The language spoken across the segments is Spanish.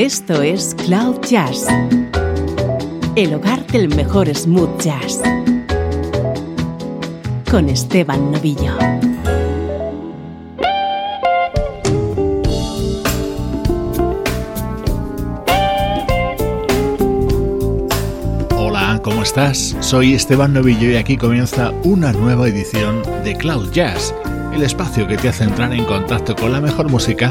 Esto es Cloud Jazz, el hogar del mejor smooth jazz, con Esteban Novillo. Hola, ¿cómo estás? Soy Esteban Novillo y aquí comienza una nueva edición de Cloud Jazz, el espacio que te hace entrar en contacto con la mejor música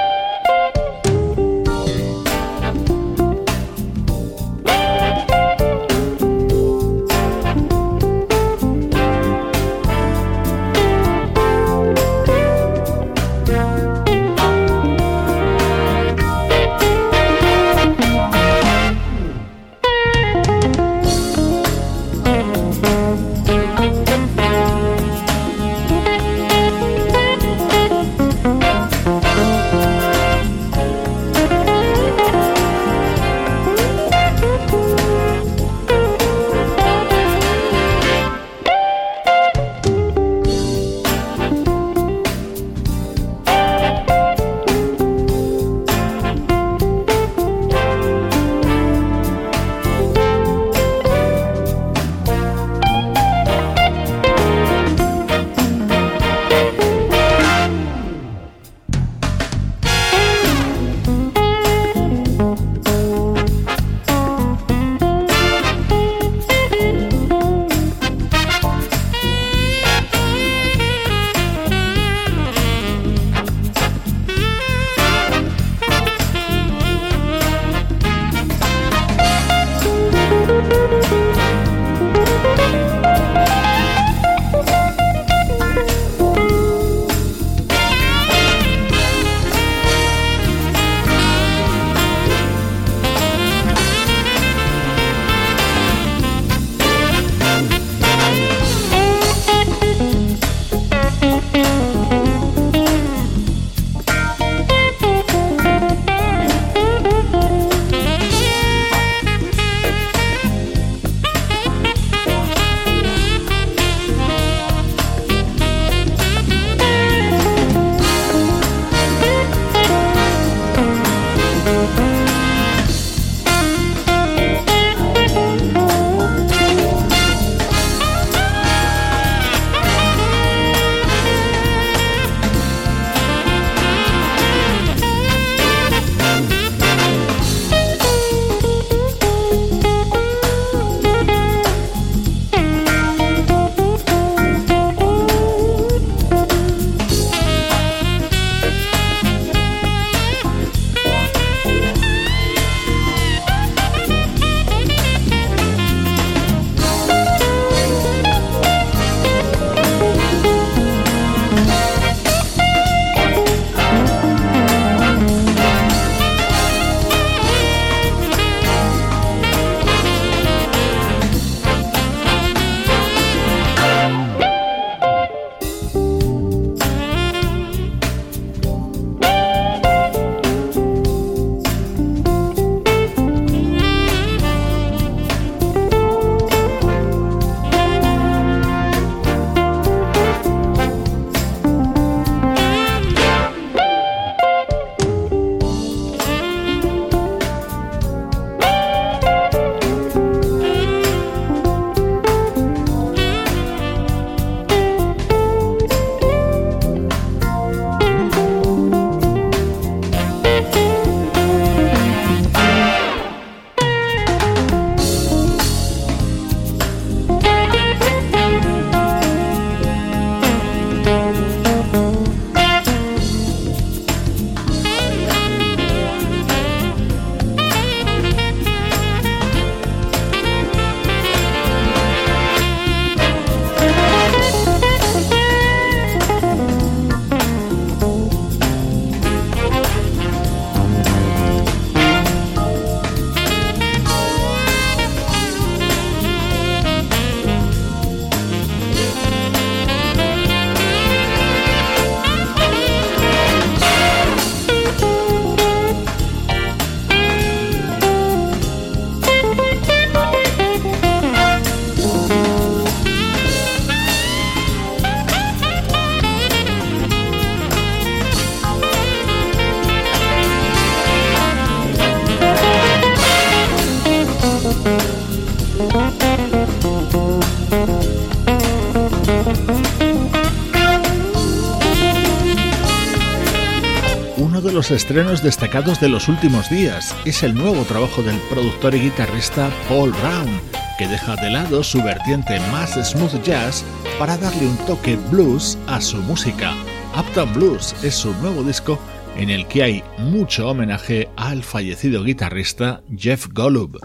Estrenos destacados de los últimos días. Es el nuevo trabajo del productor y guitarrista Paul Brown, que deja de lado su vertiente más smooth jazz para darle un toque blues a su música. Uptown Blues es su nuevo disco en el que hay mucho homenaje al fallecido guitarrista Jeff Golub.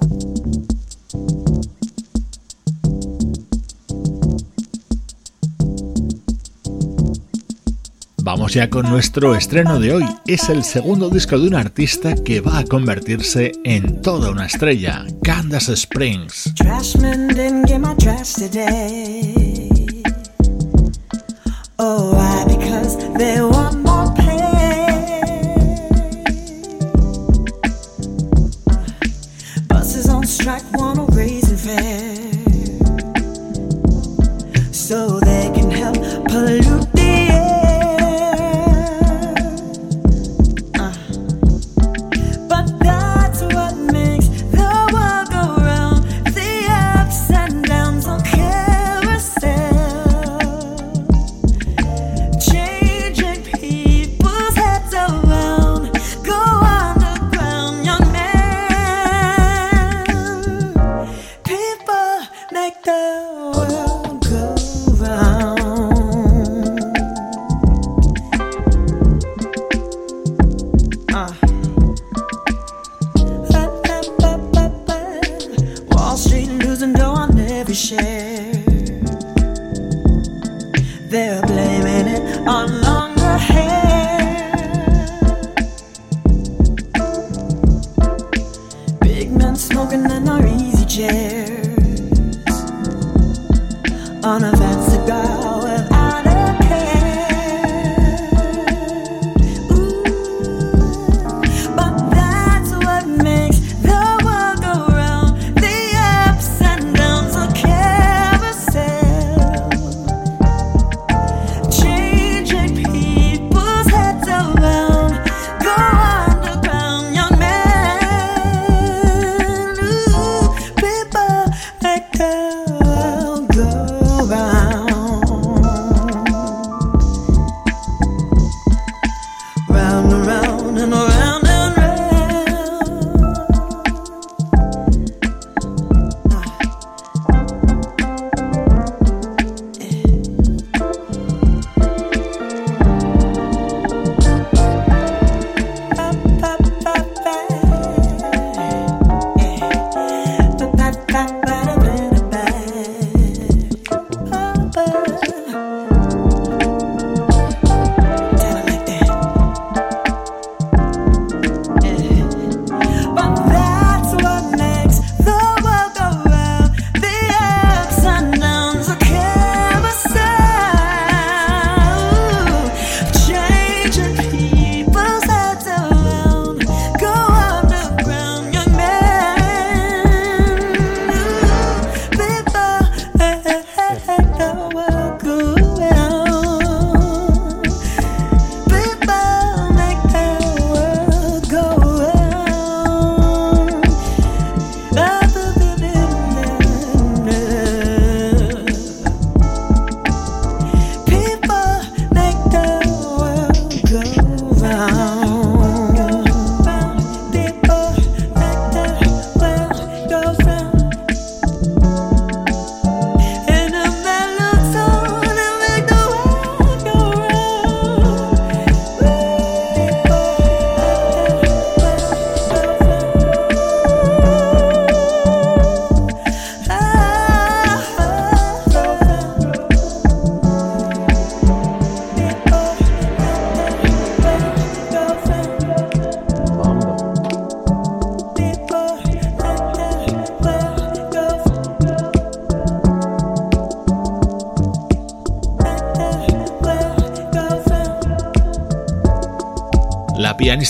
Vamos ya con nuestro estreno de hoy. Es el segundo disco de un artista que va a convertirse en toda una estrella, Candace Springs.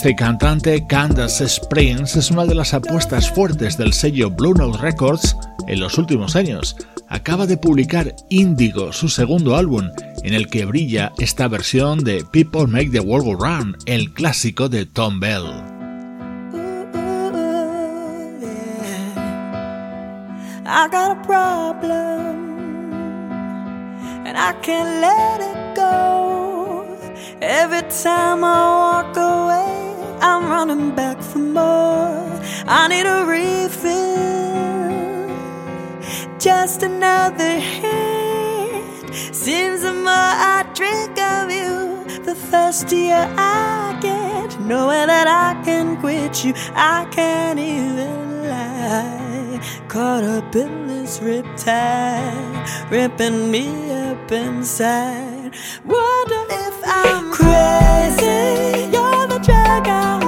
Y cantante Candace Springs es una de las apuestas fuertes del sello Blue Note Records en los últimos años. Acaba de publicar Indigo, su segundo álbum, en el que brilla esta versión de People Make the World Go Round, el clásico de Tom Bell. I got a problem and I can't let it go. Every time I walk away running back for more. I need a refill, just another hit. Seems the more I drink of you, the thirstier I get. Knowing that I can quit you, I can't even lie. Caught up in this riptide, ripping me up inside. Wonder if I'm crazy. You're the drug I'm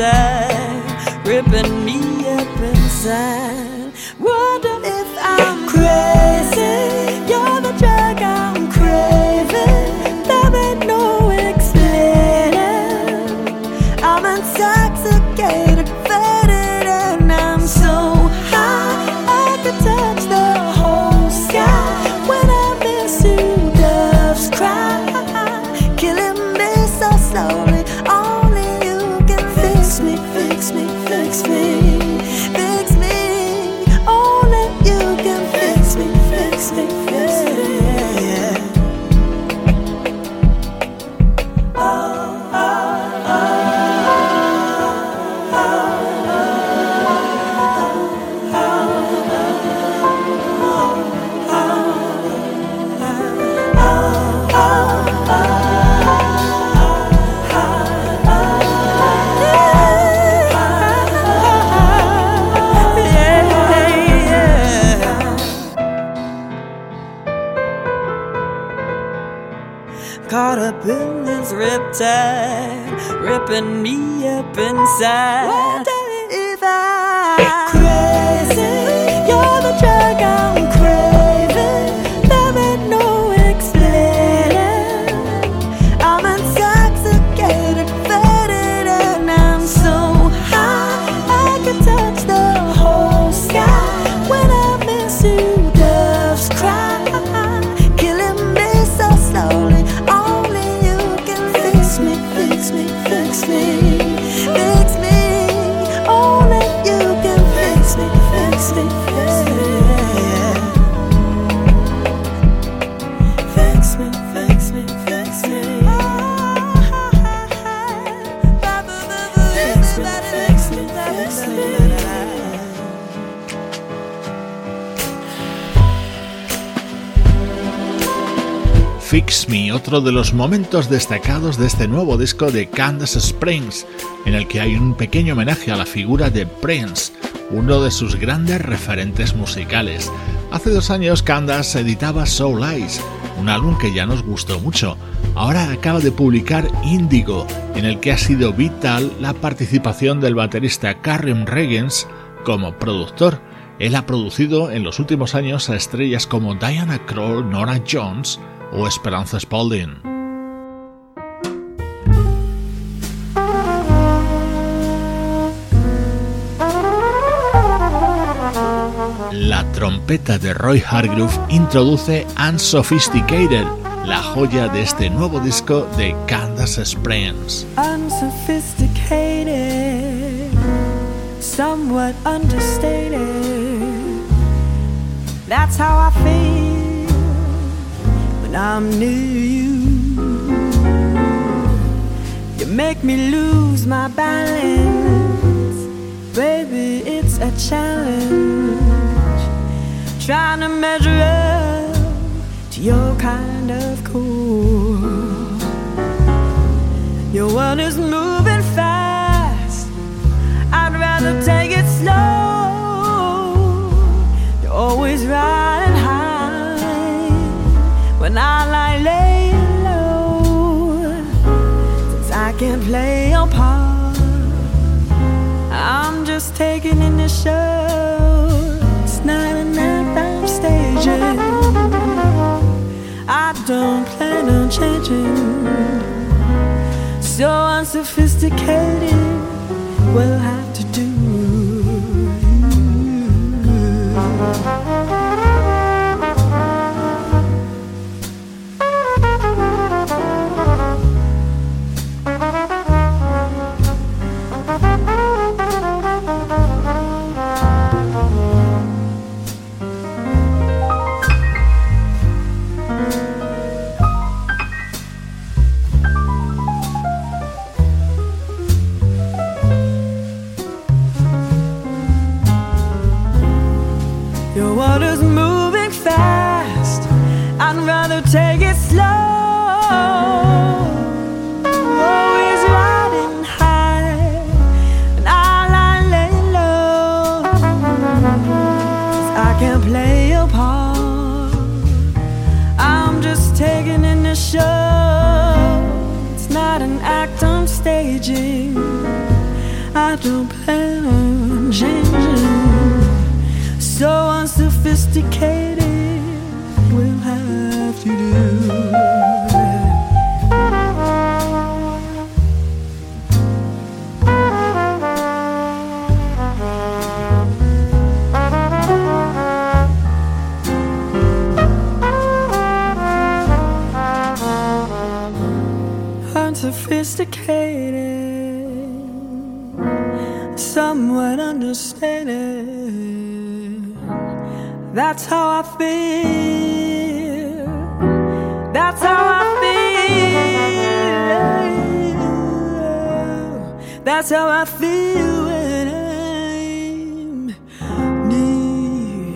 riptide, ripping me up inside. Ripping me up inside. Otro de los momentos destacados de este nuevo disco de Candace Springs, en el que hay un pequeño homenaje a la figura de Prince, uno de sus grandes referentes musicales. Hace dos años Candace editaba Soul Eyes, un álbum que ya nos gustó mucho. Ahora acaba de publicar Indigo, en el que ha sido vital la participación del baterista Karim Regens como productor. Él ha producido en los últimos años a estrellas como Diana Krall, Nora Jones o Esperanza Spalding. La trompeta de Roy Hargrove introduce Unsophisticated, la joya de este nuevo disco de Candace Springs. unsophisticated, somewhat understated. That's how I when I'm near you. You make me lose my balance, baby. It's a challenge trying to measure up to your kind of cool. Your world is moving fast. I'd rather take it slow. You're always right. taken in the show. It's not an anthem staging. I don't plan on changing. So unsophisticated. Well, I water's moving fast. I'd rather take it slow. Always riding high, and I lay low. I can't play a part. I'm just taking in the show. It's not an act I'm staging. I don't plan on changing sophisticated That's how I feel. That's how I feel. That's how I feel.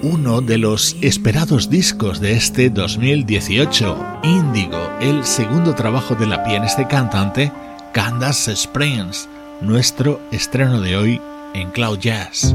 uno de los esperados discos de este 2018, Índigo, el segundo trabajo de la pianista cantante Candace Springs, nuestro estreno de hoy en Cloud Jazz.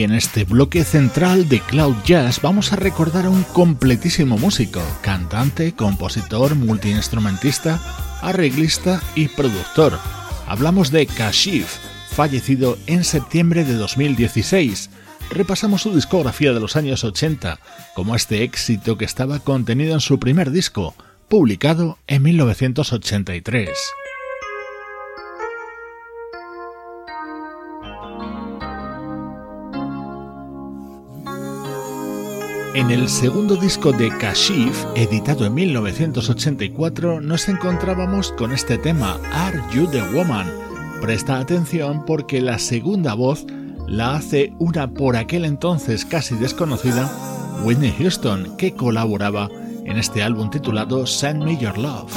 Hoy en este bloque central de Cloud Jazz vamos a recordar a un completísimo músico, cantante, compositor, multiinstrumentista, arreglista y productor. Hablamos de Kashif, fallecido en septiembre de 2016. Repasamos su discografía de los años 80, como este éxito que estaba contenido en su primer disco, publicado en 1983. En el segundo disco de Kashif, editado en 1984, nos encontrábamos con este tema, Are You the Woman? Presta atención porque la segunda voz la hace una por aquel entonces casi desconocida Whitney Houston, que colaboraba en este álbum titulado Send Me Your Love.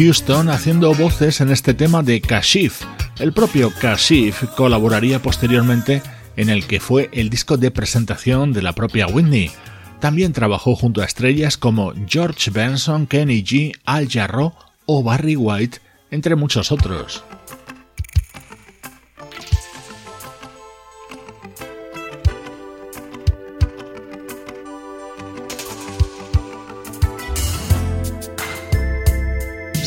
Houston haciendo voces en este tema de Kashif. El propio Kashif colaboraría posteriormente en el que fue el disco de presentación de la propia Whitney. También trabajó junto a estrellas como George Benson, Kenny G, Al Jarreau o Barry White, entre muchos otros.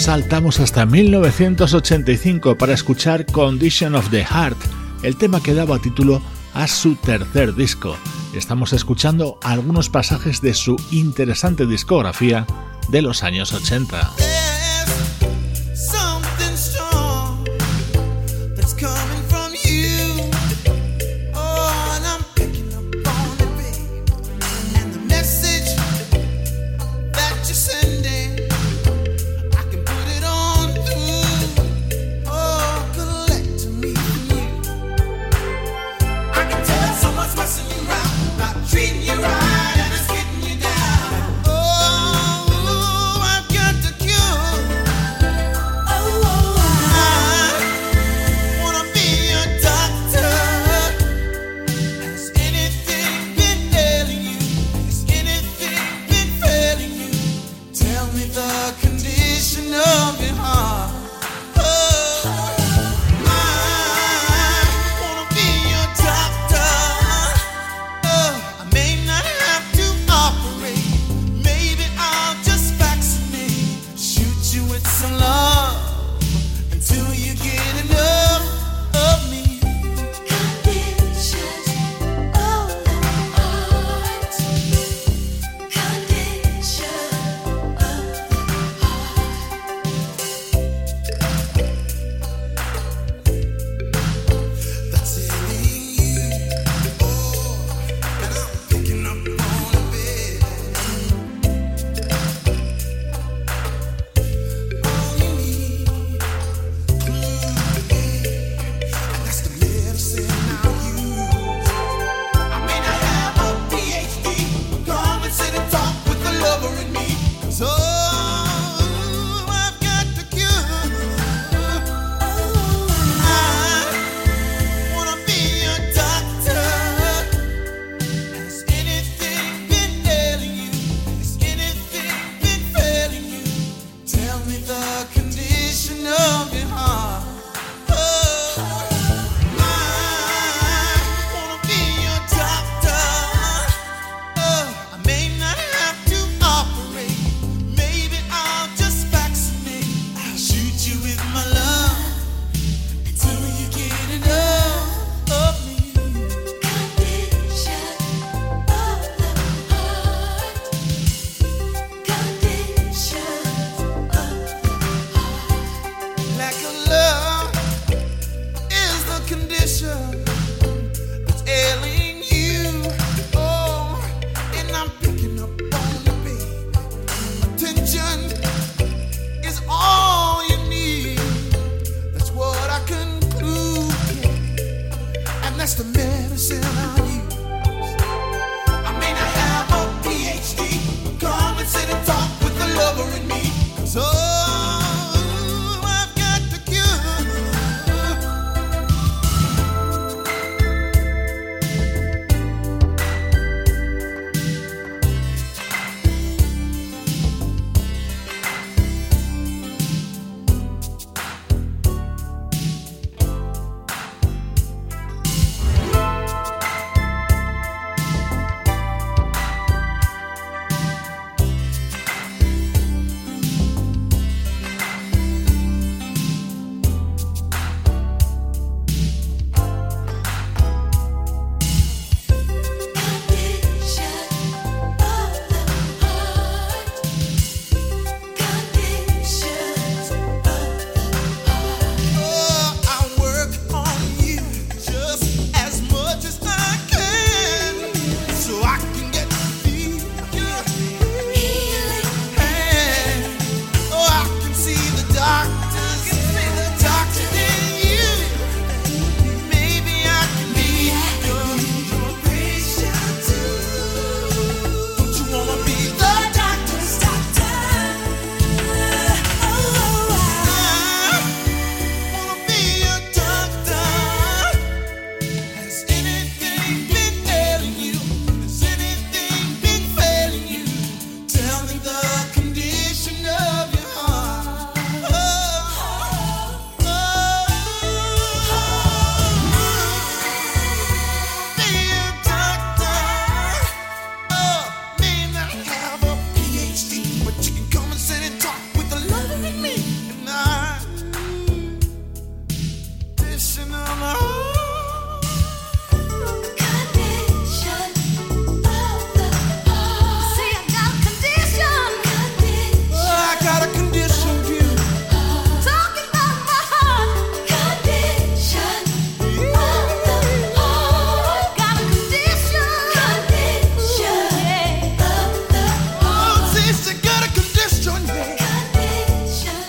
Saltamos hasta 1985 para escuchar Condition of the Heart, el tema que daba título a su tercer disco. Estamos escuchando algunos pasajes de su interesante discografía de los años 80.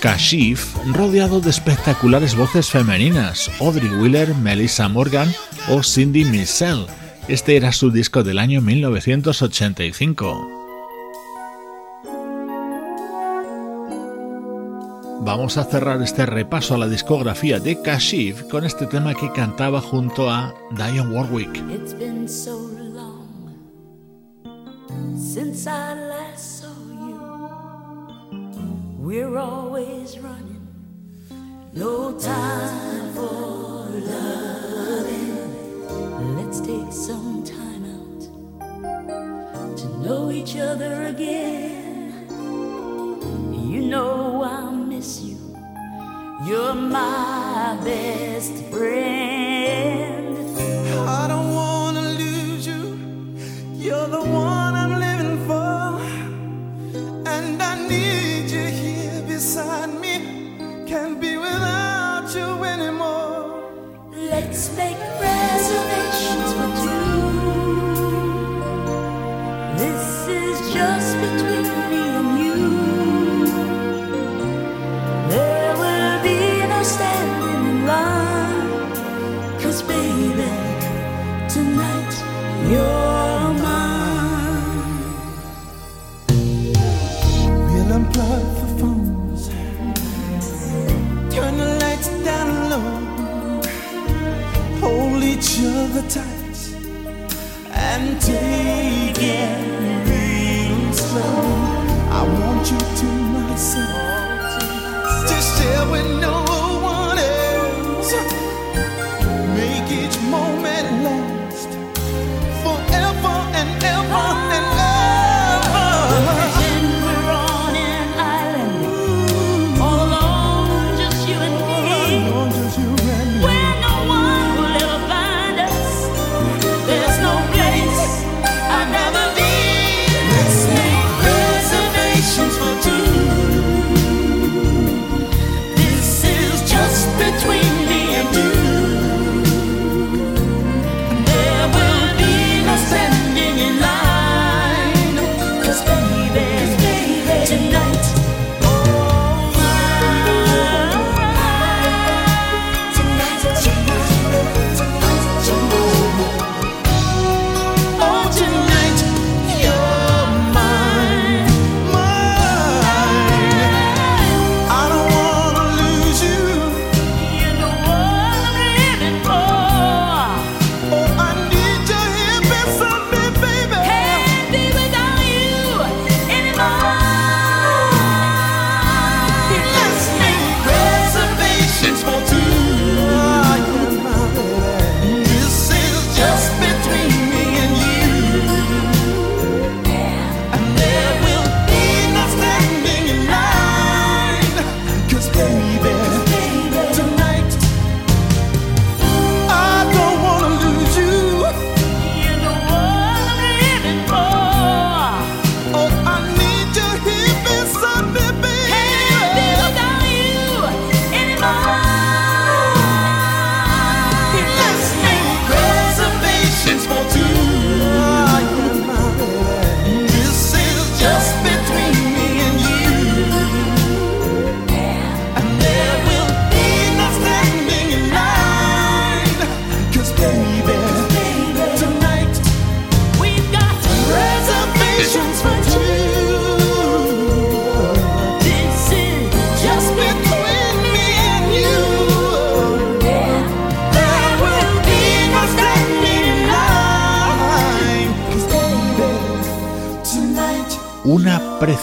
Kashif rodeado de espectaculares voces femeninas, Audrey Wheeler, Melissa Morgan o Cindy Missel. Este era su disco del año 1985. Vamos a cerrar este repaso a la discografía de Kashif con este tema que cantaba junto a Diane Warwick. We're always running, no time for loving. Let's take some time out to know each other again. You know I miss you, you're my best friend. I don't wanna lose you, you're the one. Can't be without you anymore. Let's make each other tight and take it real slow. I want you to myself, just share with no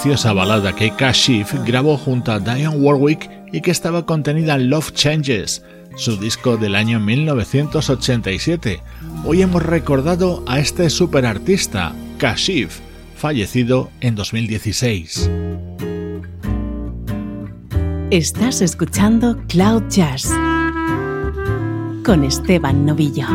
preciosa balada que Kashif grabó junto a Diane Warwick y que estaba contenida en Love Changes, su disco del año 1987. Hoy hemos recordado a este superartista, Kashif, fallecido en 2016. Estás escuchando Cloud Jazz con Esteban Novillo.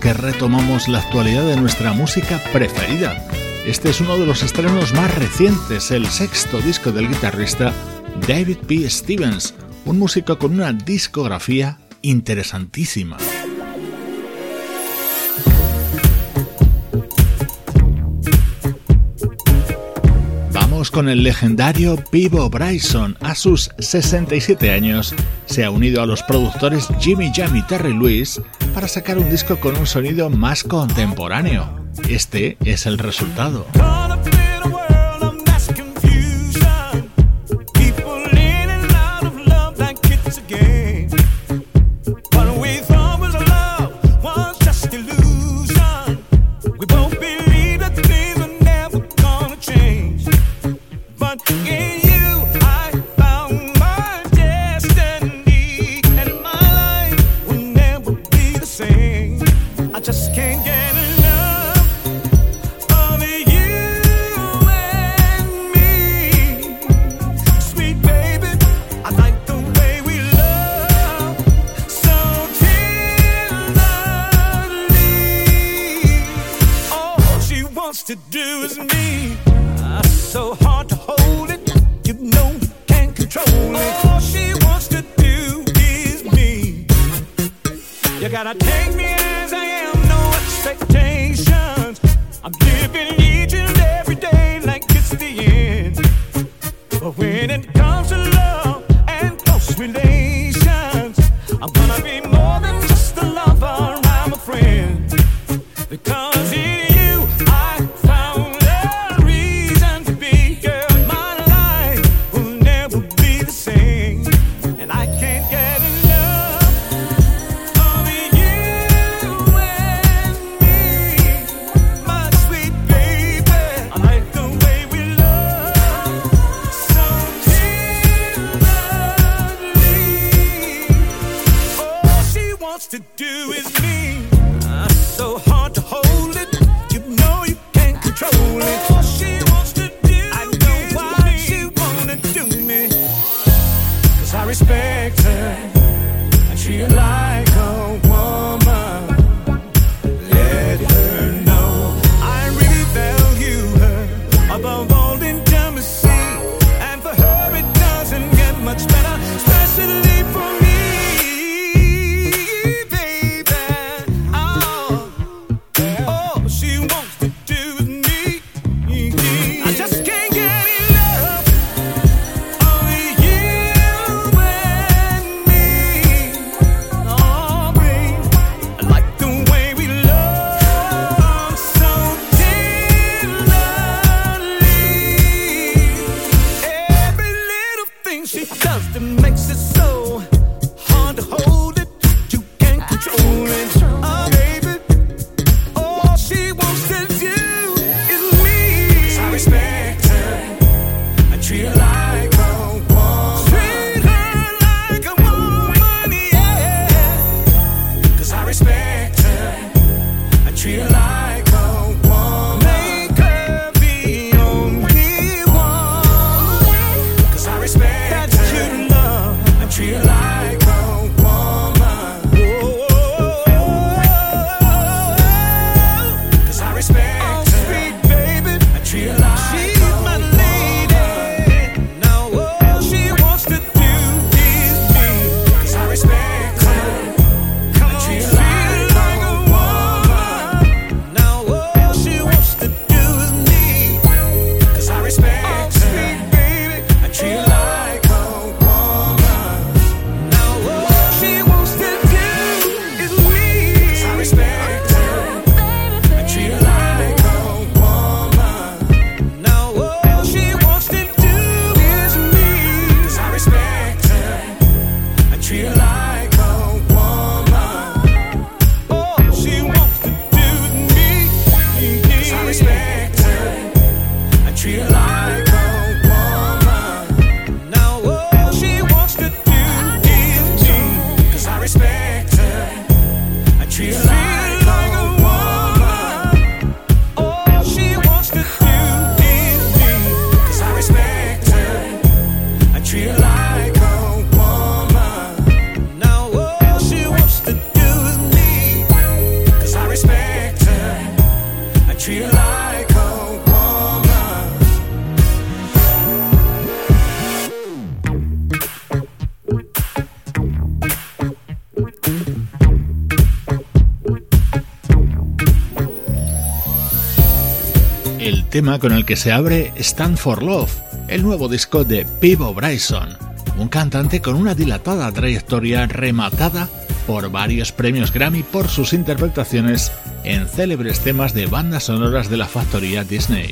Que retomamos la actualidad de nuestra música preferida. Este es uno de los estrenos más recientes, el sexto disco del guitarrista David P. Stevens, un músico con una discografía interesantísima. Con el legendario Pivo Bryson. A sus 67 años se ha unido a los productores Jimmy Jam y Terry Lewis para sacar un disco con un sonido más contemporáneo. Este es el resultado. Tema con el que se abre Stand for Love, el nuevo disco de Pivo Bryson, un cantante con una dilatada trayectoria rematada por varios premios Grammy por sus interpretaciones en célebres temas de bandas sonoras de la factoría Disney.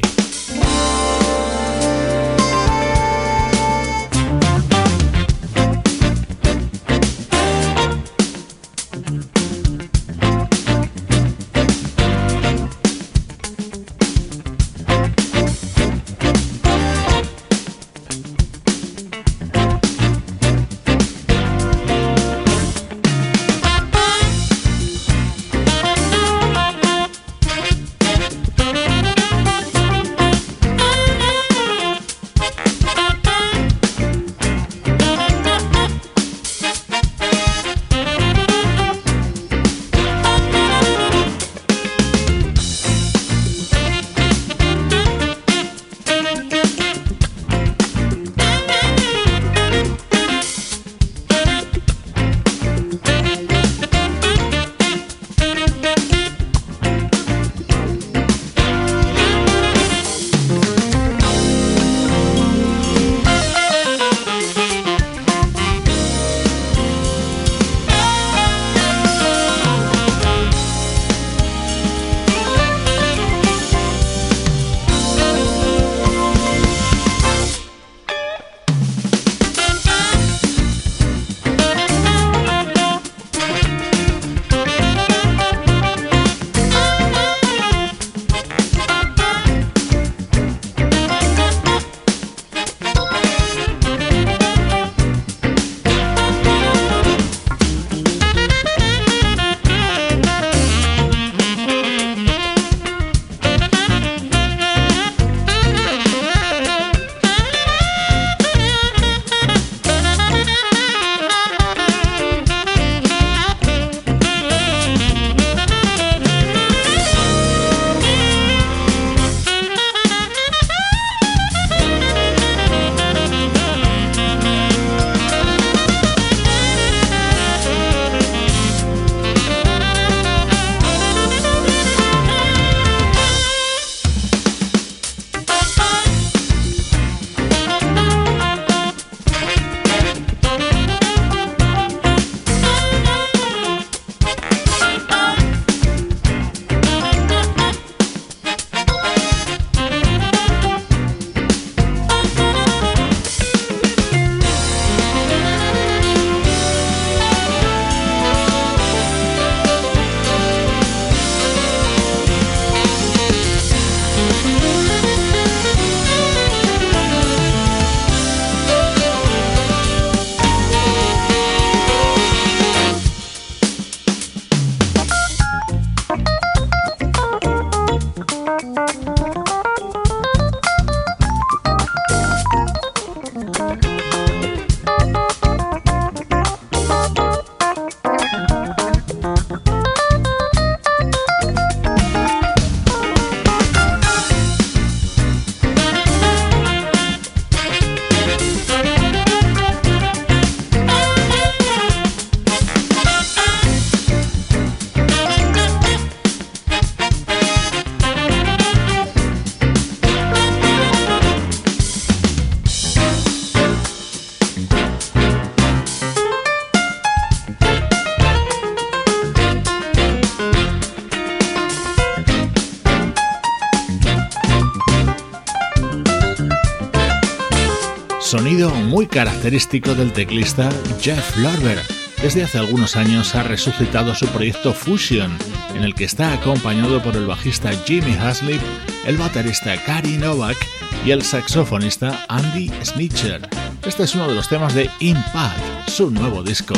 Muy característico del teclista Jeff Lorber. Desde hace algunos años ha resucitado su proyecto Fusion, en el que está acompañado por el bajista Jimmy Haslip, el baterista Kari Novak y el saxofonista Andy Snitcher. Este es uno de los temas de Impact, su nuevo disco.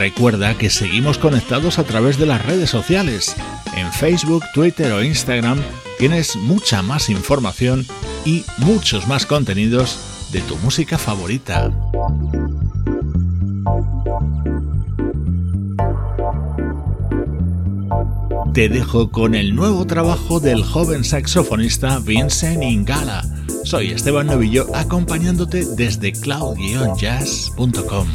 Recuerda que seguimos conectados a través de las redes sociales. En Facebook, Twitter o Instagram tienes mucha más información y muchos más contenidos de tu música favorita. Te dejo con el nuevo trabajo del joven saxofonista Vincent Ingala Soy Esteban Novillo acompañándote desde cloud-jazz.com.